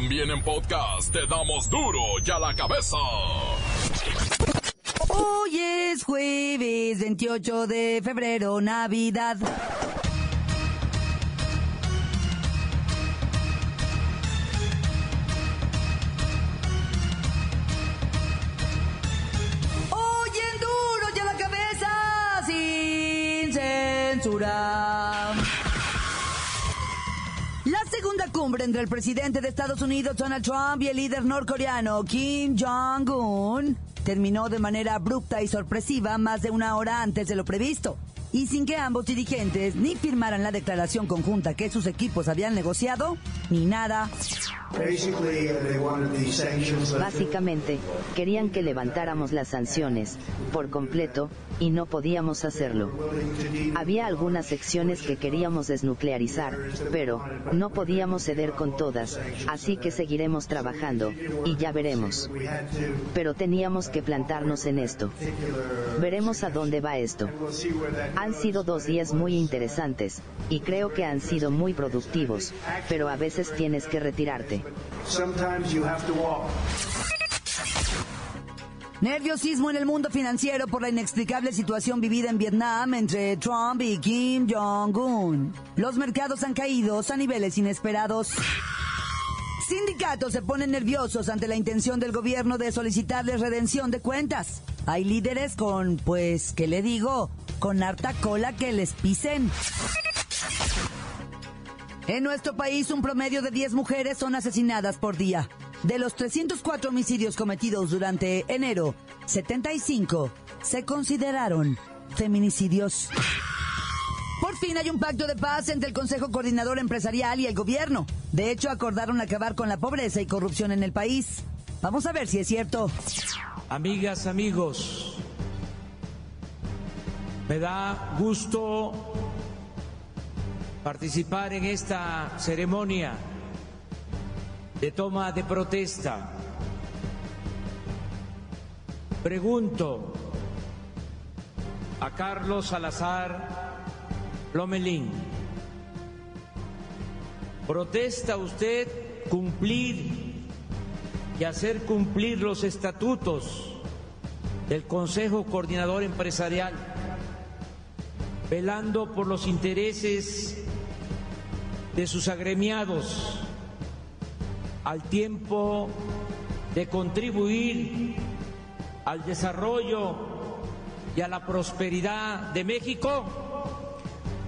También en podcast te damos duro y a la cabeza. Hoy es jueves 28 de febrero, Navidad. Hoy en duro y la cabeza, sin censura. Cumbre entre el presidente de Estados Unidos, Donald Trump, y el líder norcoreano, Kim Jong-un, terminó de manera abrupta y sorpresiva más de una hora antes de lo previsto. Y sin que ambos dirigentes ni firmaran la declaración conjunta que sus equipos habían negociado, ni nada. Básicamente, querían que levantáramos las sanciones, por completo, y no podíamos hacerlo. Había algunas secciones que queríamos desnuclearizar, pero, no podíamos ceder con todas, así que seguiremos trabajando, y ya veremos. Pero teníamos que plantarnos en esto. Veremos a dónde va esto. Han sido dos días muy interesantes, y creo que han sido muy productivos, pero a veces tienes que retirarte. Nerviosismo en el mundo financiero por la inexplicable situación vivida en Vietnam entre Trump y Kim Jong-un. Los mercados han caído a niveles inesperados. Sindicatos se ponen nerviosos ante la intención del gobierno de solicitarles redención de cuentas. Hay líderes con, pues, ¿qué le digo? Con harta cola que les pisen. En nuestro país, un promedio de 10 mujeres son asesinadas por día. De los 304 homicidios cometidos durante enero, 75 se consideraron feminicidios. Por fin hay un pacto de paz entre el Consejo Coordinador Empresarial y el gobierno. De hecho, acordaron acabar con la pobreza y corrupción en el país. Vamos a ver si es cierto. Amigas, amigos, me da gusto participar en esta ceremonia de toma de protesta. Pregunto a Carlos Salazar Lomelín, ¿protesta usted cumplir y hacer cumplir los estatutos del Consejo Coordinador Empresarial, velando por los intereses de sus agremiados al tiempo de contribuir al desarrollo y a la prosperidad de México?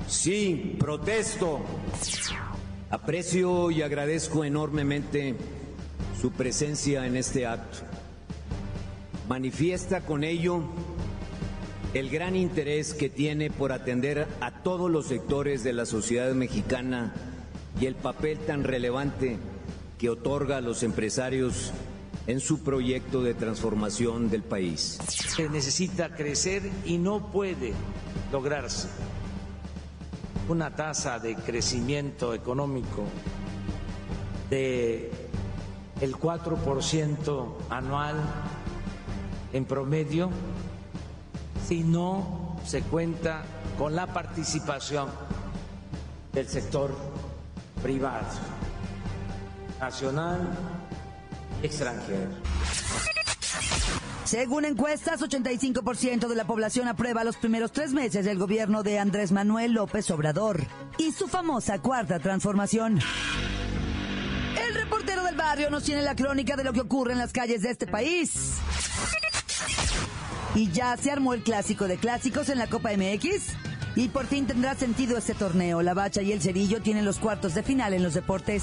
Sí, protesto. Aprecio y agradezco enormemente su presencia en este acto. Manifiesta con ello el gran interés que tiene por atender a todos los sectores de la sociedad mexicana y el papel tan relevante que otorga a los empresarios en su proyecto de transformación del país. Se necesita crecer y no puede lograrse una tasa de crecimiento económico de el 4% anual en promedio si no se cuenta con la participación del sector privado, nacional extranjero. Según encuestas, 85% de la población aprueba los primeros tres meses del gobierno de Andrés Manuel López Obrador y su famosa cuarta transformación. El reportero del barrio nos tiene la crónica de lo que ocurre en las calles de este país. Y ya se armó el clásico de clásicos en la Copa MX. Y por fin tendrá sentido este torneo. La Bacha y el Cerillo tienen los cuartos de final en los deportes.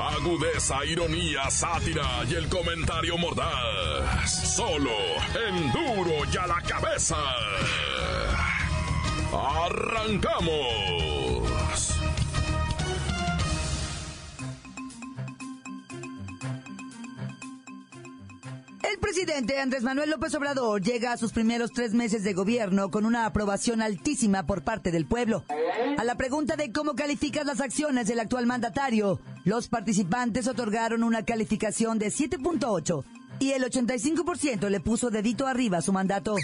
Agudeza, ironía, sátira y el comentario mordaz. Solo en duro y a la cabeza. ¡Arrancamos! El presidente Andrés Manuel López Obrador llega a sus primeros tres meses de gobierno con una aprobación altísima por parte del pueblo. A la pregunta de cómo calificas las acciones del actual mandatario, los participantes otorgaron una calificación de 7.8 y el 85% le puso dedito arriba su mandato.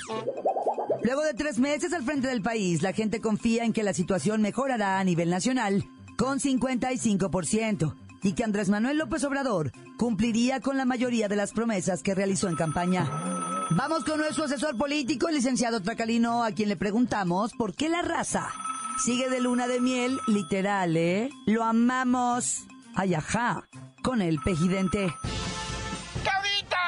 Luego de tres meses al frente del país, la gente confía en que la situación mejorará a nivel nacional con 55% y que Andrés Manuel López Obrador cumpliría con la mayoría de las promesas que realizó en campaña. Vamos con nuestro asesor político, el licenciado Tracalino, a quien le preguntamos por qué la raza sigue de luna de miel, literal, ¿eh? Lo amamos. Ay, ajá, con el pejidente. ¡Caudita!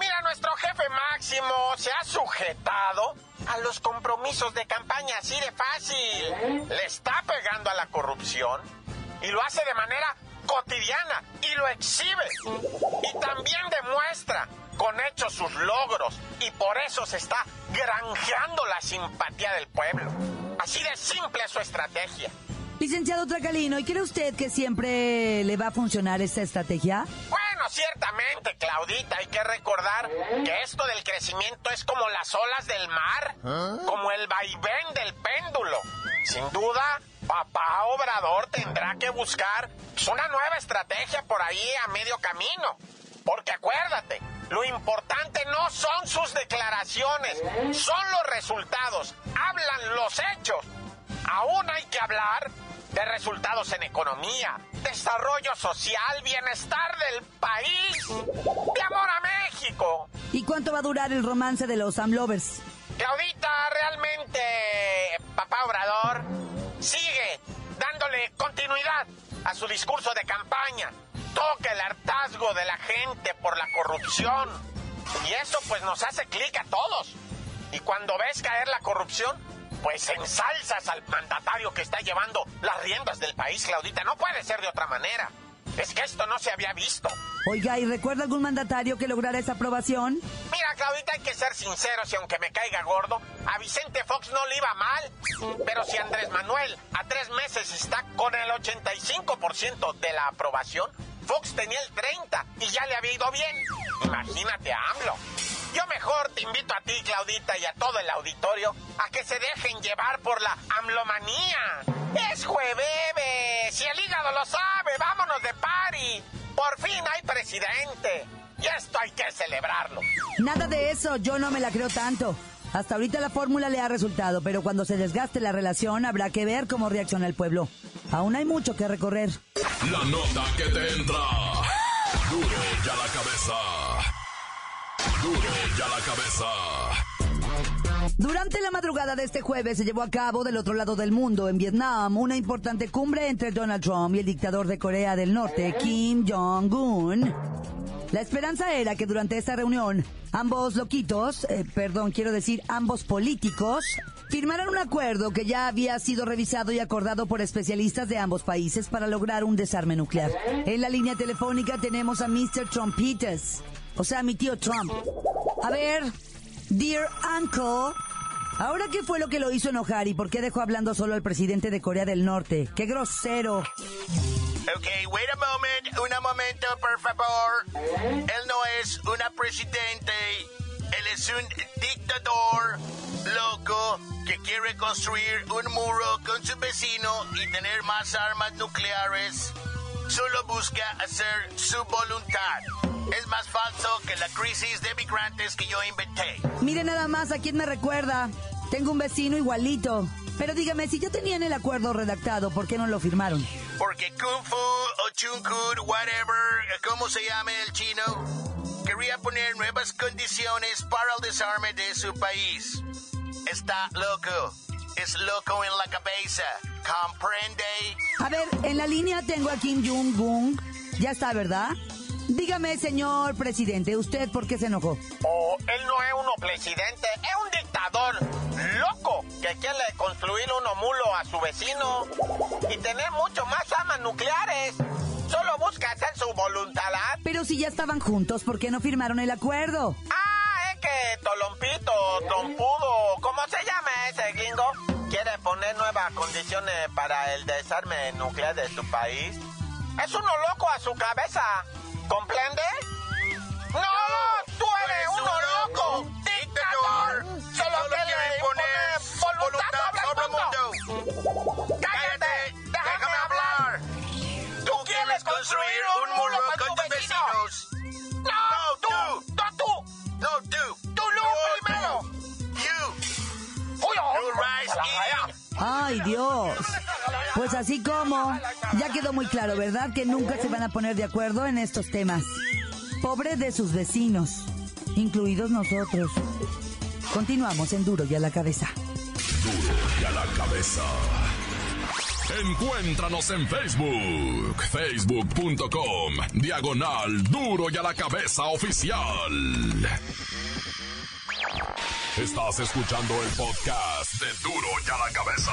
Mira, nuestro jefe máximo se ha sujetado a los compromisos de campaña así de fácil. Le está pegando a la corrupción y lo hace de manera cotidiana y lo exhibe. Y también demuestra con hechos sus logros y por eso se está granjeando la simpatía del pueblo. Así de simple es su estrategia. Licenciado Tracalino, ¿y cree usted que siempre le va a funcionar esta estrategia? Bueno, ciertamente, Claudita, hay que recordar que esto del crecimiento es como las olas del mar, como el vaivén del péndulo. Sin duda, papá Obrador tendrá que buscar una nueva estrategia por ahí a medio camino. Porque acuérdate, lo importante no son sus declaraciones, son los resultados, hablan los hechos. Aún hay que hablar de resultados en economía, desarrollo social, bienestar del país, de amor a México. ¿Y cuánto va a durar el romance de los Amlovers? Claudita, realmente, papá Obrador sigue dándole continuidad a su discurso de campaña. Toca el hartazgo de la gente por la corrupción. Y eso pues nos hace clic a todos. Y cuando ves caer la corrupción, pues ensalzas al mandatario que está llevando las riendas del país, Claudita. No puede ser de otra manera. Es que esto no se había visto. Oiga, ¿y recuerda algún mandatario que lograra esa aprobación? Mira, Claudita, hay que ser sinceros y aunque me caiga gordo, a Vicente Fox no le iba mal. Pero si Andrés Manuel a tres meses está con el 85% de la aprobación, Fox tenía el 30% y ya le había ido bien. Imagínate a AMLO. Yo mejor te invito a ti, Claudita, y a todo el auditorio a que se dejen llevar por la amlomanía. Es jueves, si el hígado lo sabe, vámonos de party. Por fin hay presidente. Y esto hay que celebrarlo. Nada de eso, yo no me la creo tanto. Hasta ahorita la fórmula le ha resultado, pero cuando se desgaste la relación habrá que ver cómo reacciona el pueblo. Aún hay mucho que recorrer. La nota que te entra. Duro ya la cabeza. Duro ya la cabeza. Durante la madrugada de este jueves se llevó a cabo del otro lado del mundo, en Vietnam, una importante cumbre entre Donald Trump y el dictador de Corea del Norte, Kim Jong-un. La esperanza era que durante esta reunión ambos loquitos, eh, perdón, quiero decir ambos políticos, firmaran un acuerdo que ya había sido revisado y acordado por especialistas de ambos países para lograr un desarme nuclear. En la línea telefónica tenemos a Mr. Trumpitas, o sea, mi tío Trump. A ver, dear uncle, ¿ahora qué fue lo que lo hizo enojar y por qué dejó hablando solo al presidente de Corea del Norte? ¡Qué grosero! Ok, wait a moment, un momento, por favor. Él no es una presidente, él es un dictador loco que quiere construir un muro con su vecino y tener más armas nucleares. Solo busca hacer su voluntad. Es más falso que la crisis de migrantes que yo inventé. Mire nada más a quién me recuerda. Tengo un vecino igualito. Pero dígame, si ya tenían el acuerdo redactado, ¿por qué no lo firmaron? Porque Kung Fu o Chung Kun, whatever, ¿cómo se llame el chino? Quería poner nuevas condiciones para el desarme de su país. Está loco. Es loco en la cabeza. ¿Comprende? A ver, en la línea tengo a Kim Jong-un. Ya está, ¿verdad? Dígame, señor presidente, ¿usted por qué se enojó? Oh, él no es uno presidente, es un dictador loco que quiere construir uno mulo a su vecino y tener mucho más armas nucleares. Solo busca hacer su voluntad. Pero si ya estaban juntos, ¿por qué no firmaron el acuerdo? Ah, es que Tolompito, Trompudo, ¿cómo se llama ese gringo? Quiere poner nuevas condiciones para el desarme nuclear de su país. Es uno loco a su cabeza. ¿Comprende? ¡No! ¡Tú eres pues uno loco! Pues así como, ya quedó muy claro, ¿verdad? Que nunca se van a poner de acuerdo en estos temas. Pobre de sus vecinos, incluidos nosotros. Continuamos en Duro y a la cabeza. Duro y a la cabeza. Encuéntranos en Facebook, facebook.com, diagonal Duro y a la cabeza oficial. Estás escuchando el podcast de Duro y a la cabeza.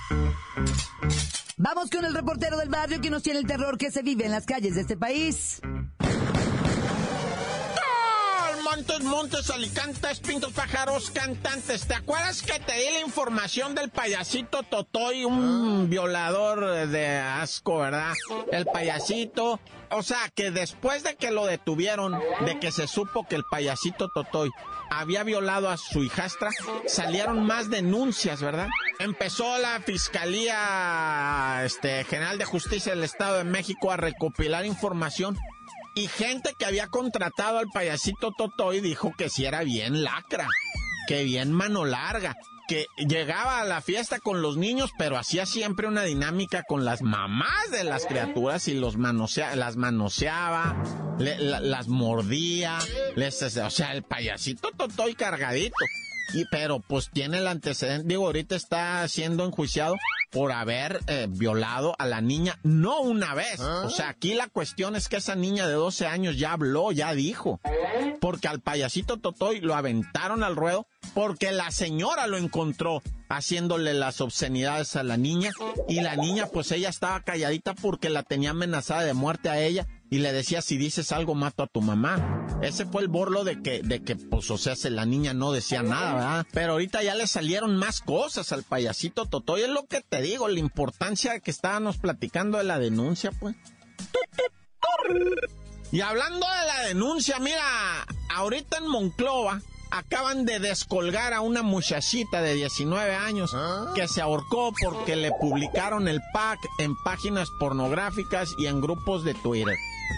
Vamos con el reportero del barrio que nos tiene el terror que se vive en las calles de este país. Montes, montes, alicantes, pintos, pájaros, cantantes. ¿Te acuerdas que te di la información del payasito Totoy, un violador de asco, verdad? El payasito. O sea, que después de que lo detuvieron, de que se supo que el payasito Totoy había violado a su hijastra, salieron más denuncias, ¿verdad? Empezó la Fiscalía este, General de Justicia del Estado de México a recopilar información y gente que había contratado al payasito Totoy dijo que si era bien lacra, que bien mano larga, que llegaba a la fiesta con los niños, pero hacía siempre una dinámica con las mamás de las criaturas y los las manoseaba, las mordía, les, o sea, el payasito Totoy cargadito. Y, pero pues tiene el antecedente, digo, ahorita está siendo enjuiciado por haber eh, violado a la niña, no una vez. O sea, aquí la cuestión es que esa niña de 12 años ya habló, ya dijo. Porque al payasito Totoy lo aventaron al ruedo porque la señora lo encontró haciéndole las obscenidades a la niña y la niña pues ella estaba calladita porque la tenía amenazada de muerte a ella y le decía si dices algo mato a tu mamá. Ese fue el borlo de que, de que, pues, o sea, se, la niña no decía nada, ¿verdad? Pero ahorita ya le salieron más cosas al payasito Toto. Y es lo que te digo, la importancia que estábamos platicando de la denuncia, pues. Y hablando de la denuncia, mira, ahorita en Monclova, acaban de descolgar a una muchachita de 19 años que se ahorcó porque le publicaron el pack en páginas pornográficas y en grupos de Twitter.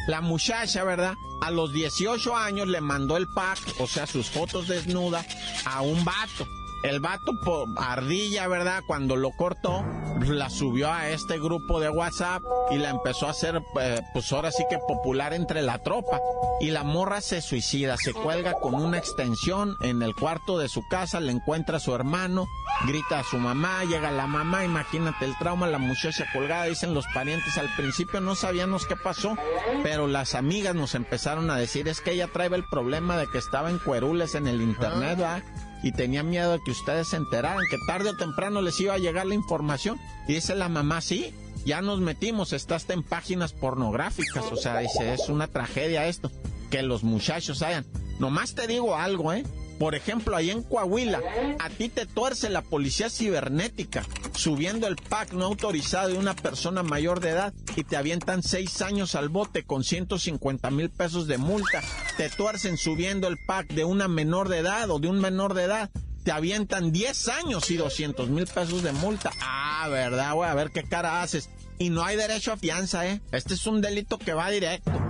La muchacha, ¿verdad? A los 18 años le mandó el pack, o sea, sus fotos desnudas, a un vato. El vato ardilla, ¿verdad? Cuando lo cortó, la subió a este grupo de WhatsApp y la empezó a hacer, eh, pues ahora sí que popular entre la tropa. Y la morra se suicida, se cuelga con una extensión en el cuarto de su casa, le encuentra a su hermano, grita a su mamá, llega la mamá, imagínate el trauma, la muchacha colgada, dicen los parientes, al principio no sabíamos qué pasó, pero las amigas nos empezaron a decir, es que ella trae el problema de que estaba en cuerules en el internet, ¿verdad? Y tenía miedo de que ustedes se enteraran, que tarde o temprano les iba a llegar la información. Y dice la mamá, sí, ya nos metimos, estás en páginas pornográficas, o sea, dice, es una tragedia esto, que los muchachos hayan. Nomás te digo algo, ¿eh? Por ejemplo, ahí en Coahuila, a ti te tuerce la policía cibernética subiendo el pack no autorizado de una persona mayor de edad y te avientan seis años al bote con 150 mil pesos de multa. Te tuercen subiendo el pack de una menor de edad o de un menor de edad. Te avientan 10 años y 200 mil pesos de multa. Ah, ¿verdad, güey? A ver qué cara haces. Y no hay derecho a fianza, ¿eh? Este es un delito que va directo.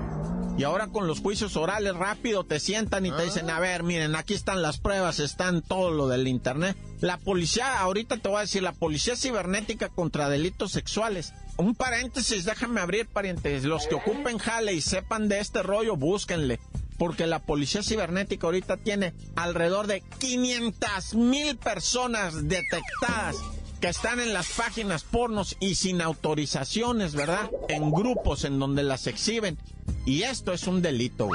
Y ahora con los juicios orales rápido te sientan y te dicen, a ver, miren, aquí están las pruebas, están todo lo del internet. La policía, ahorita te voy a decir, la policía cibernética contra delitos sexuales. Un paréntesis, déjame abrir paréntesis. Los que ocupen jale y sepan de este rollo, búsquenle. Porque la policía cibernética ahorita tiene alrededor de 500 mil personas detectadas que están en las páginas pornos y sin autorizaciones, ¿verdad? En grupos en donde las exhiben. Y esto es un delito,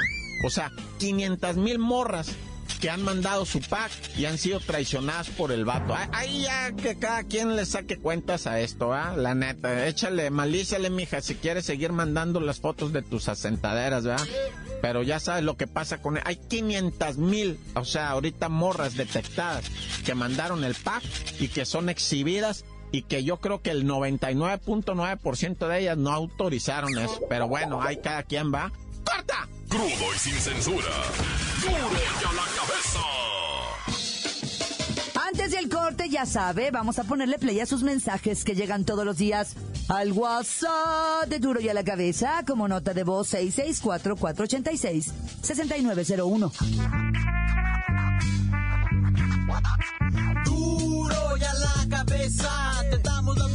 O sea, 500 mil morras que han mandado su pack y han sido traicionadas por el vato. Ahí ya que cada quien le saque cuentas a esto, ¿ah? La neta, échale, malíciale, mija, si quieres seguir mandando las fotos de tus asentaderas, ¿verdad? Pero ya sabes lo que pasa con él. Hay 500 mil, o sea, ahorita morras detectadas que mandaron el pack y que son exhibidas y que yo creo que el 99.9% de ellas no autorizaron eso. Pero bueno, ahí cada quien va. ¡Corta! Crudo y sin censura. Duro y a la cabeza. Antes del corte, ya sabe, vamos a ponerle play a sus mensajes que llegan todos los días al WhatsApp de Duro y a la Cabeza como nota de voz 664-486-6901. Duro y a la cabeza, te damos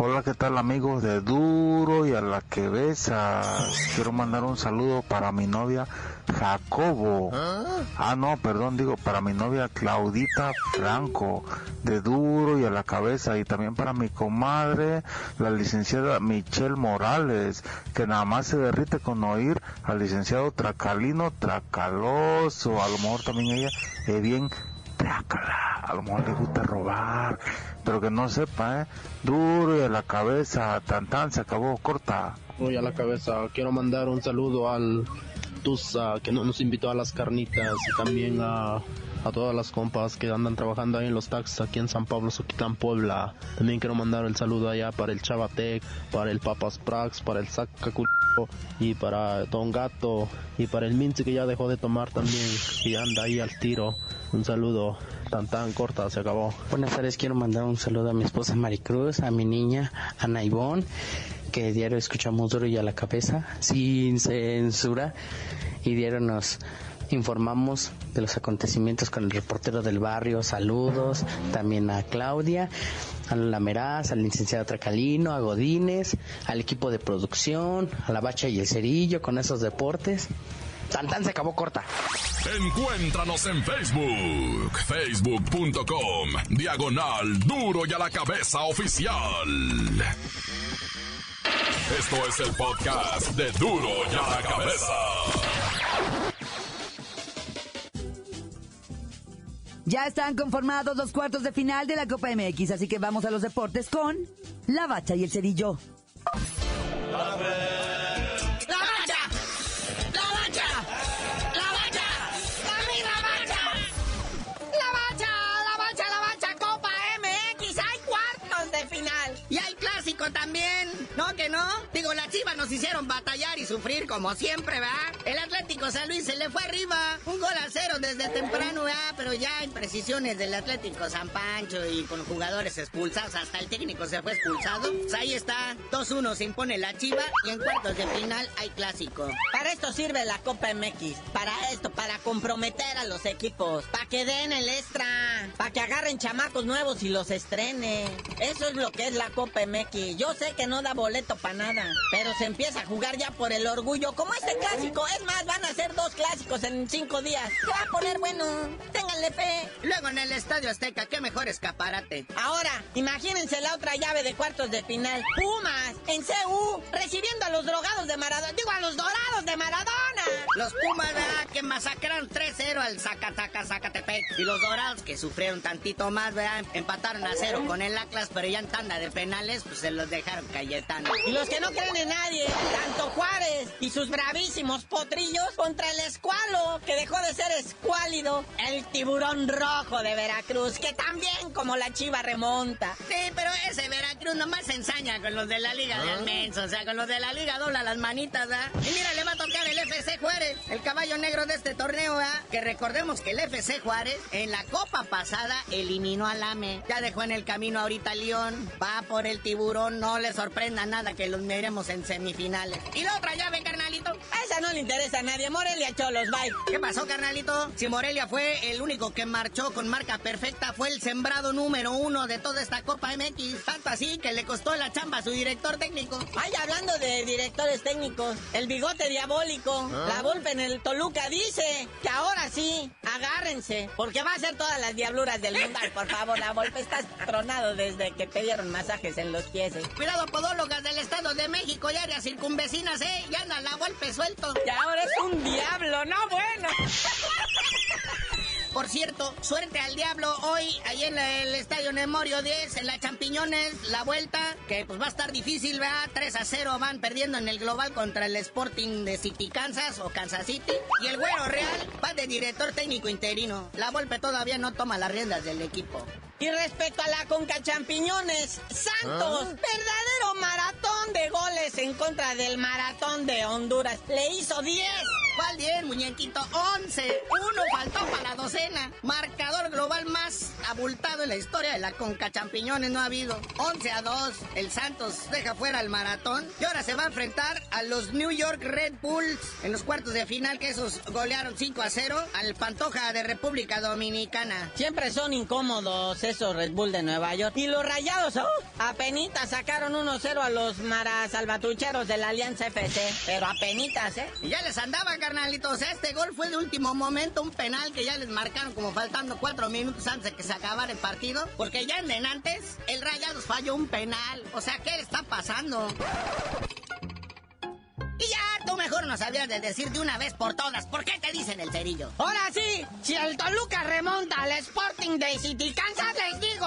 Hola, ¿qué tal amigos de Duro y a la que besas? Quiero mandar un saludo para mi novia Jacobo. Ah, no, perdón, digo para mi novia Claudita Franco, de Duro y a la cabeza. Y también para mi comadre, la licenciada Michelle Morales, que nada más se derrite con oír al licenciado Tracalino Tracaloso. A lo mejor también ella es bien A lo mejor le gusta robar, pero que no sepa, ¿eh? Duro y a la cabeza, tan tan, se acabó, corta. Voy a la cabeza. Quiero mandar un saludo al Tusa que no- nos invitó a las carnitas y también a, a todas las compas que andan trabajando ahí en los taxis aquí en San Pablo, Soquitlán, Puebla. También quiero mandar el saludo allá para el Chavatec, para el Papas Prax, para el Sacaculo y para Don Gato y para el Mince que ya dejó de tomar también y anda ahí al tiro. Un saludo tan tan corta, se acabó. Buenas tardes, quiero mandar un saludo a mi esposa Maricruz, a mi niña Ana Ivonne, que diario escuchamos duro y a la cabeza, sin censura, y diario nos informamos de los acontecimientos con el reportero del barrio, saludos, también a Claudia, a la Meraz, al licenciado Tracalino, a Godínez, al equipo de producción, a la Bacha y el Cerillo con esos deportes. Tan se acabó corta. Encuéntranos en Facebook, facebook.com, diagonal duro y a la cabeza oficial. Esto es el podcast de duro y a la cabeza. Ya están conformados los cuartos de final de la Copa MX, así que vamos a los deportes con La Bacha y el Cerillo. ¡La nos hicieron batallar y sufrir como siempre, ¿verdad? El Atlético San Luis se le fue arriba. Un gol a cero desde temprano, ¿verdad? Pero ya en precisiones del Atlético San Pancho y con jugadores expulsados, hasta el técnico se fue expulsado. Pues ahí está, 2-1 se impone la chiva y en cuartos de final hay clásico. Para esto sirve la Copa MX. Para esto, para comprometer a los equipos. Para que den el extra. Para que agarren chamacos nuevos y los estrenen. Eso es lo que es la Copa MX. Yo sé que no da boleto para nada. Pero se empieza a jugar ya por el orgullo. Como este clásico. Es más, van a ser dos clásicos en cinco días. Se va a poner bueno. Ténganle fe. Luego en el Estadio Azteca, qué mejor escaparate. Ahora, imagínense la otra llave de cuartos de final. Pumas, en CU, recibiendo a los drogados de Maradona. Digo, a los dorados de Maradona. Los Pumas, ¿verdad? Que masacraron 3-0 al Zacataca, Zacatepec. Y los dorados que sufrieron tantito más, ¿verdad? Empataron a cero con el Atlas, pero ya en tanda de penales, pues se los dejaron Cayetano. Y los que no creen en nadie, tanto Juárez y sus bravísimos potrillos contra el escualo, que dejó de ser escuálido, el tiburón rojo de Veracruz, que también como la chiva remonta. Sí, pero ese Veracruz nomás se ensaña con los de la Liga de Almenso, o sea, con los de la Liga dobla las manitas, ¿verdad? Y mira, le va a tocar el FC Juárez, el caballo negro de este torneo, ¿verdad? Que recordemos que el FC Juárez en la Copa pasada eliminó al AME, ya dejó en el camino ahorita a León, va por el tiburón, no le sorprenda nada que los miremos en semifinales. Y la otra llave, carnalito, a esa no le interesa a nadie, Morelia Cholos, bye. ¿Qué pasó, carnalito? Si Morelia fue el único que marchó con marca perfecta, fue el sembrado número uno de toda esta Copa MX, tanto así sí, que le costó la chamba a su director técnico. Ay, hablando de directores técnicos, el bigote diabólico, ¿Ah? la Volpe en el Toluca dice que ahora sí, agárrense, porque va a ser todas las diabluras del mundo. Ay, por favor, la Volpe estás tronado desde que te dieron masajes en los pies. ¿eh? Cuidado, podólogas del Estado de México y áreas circunvecinas, ¿eh? Ya anda la golpe suelto. Y ahora es un diablo, no bueno. Por cierto, suerte al diablo hoy, ahí en el Estadio Nemorio 10, en la Champiñones, la vuelta, que pues va a estar difícil, ¿verdad? 3 a 0 van perdiendo en el global contra el Sporting de City Kansas o Kansas City. Y el Güero Real va de director técnico interino. La Volpe todavía no toma las riendas del equipo. Y respecto a la Conca Champiñones, Santos, verdadero maratón de goles en contra del maratón de Honduras. Le hizo 10. ¿Cuál 10, muñequito? 11. Uno faltó para la docena. Marcador global más abultado en la historia de la Conca Champiñones no ha habido. 11 a 2. El Santos deja fuera el maratón. Y ahora se va a enfrentar a los New York Red Bulls en los cuartos de final, que esos golearon 5 a 0 al Pantoja de República Dominicana. Siempre son incómodos esos Red Bull de Nueva York. Y los rayados, oh, apenitas sacaron 1-0 a los marasalvatucheros de la Alianza FC. Pero apenitas, ¿eh? Y ya les andaba, carnalitos. Este gol fue de último momento, un penal que ya les marcaron como faltando cuatro minutos antes de que se acabara el partido. Porque ya en antes, el Rayados falló un penal. O sea, ¿qué le está pasando? Y ya, tú mejor no sabías de decir de una vez por todas. ¿Por qué te dicen el cerillo? Ahora sí, si el Toluca remonta al Sporting de City Kansas, les digo.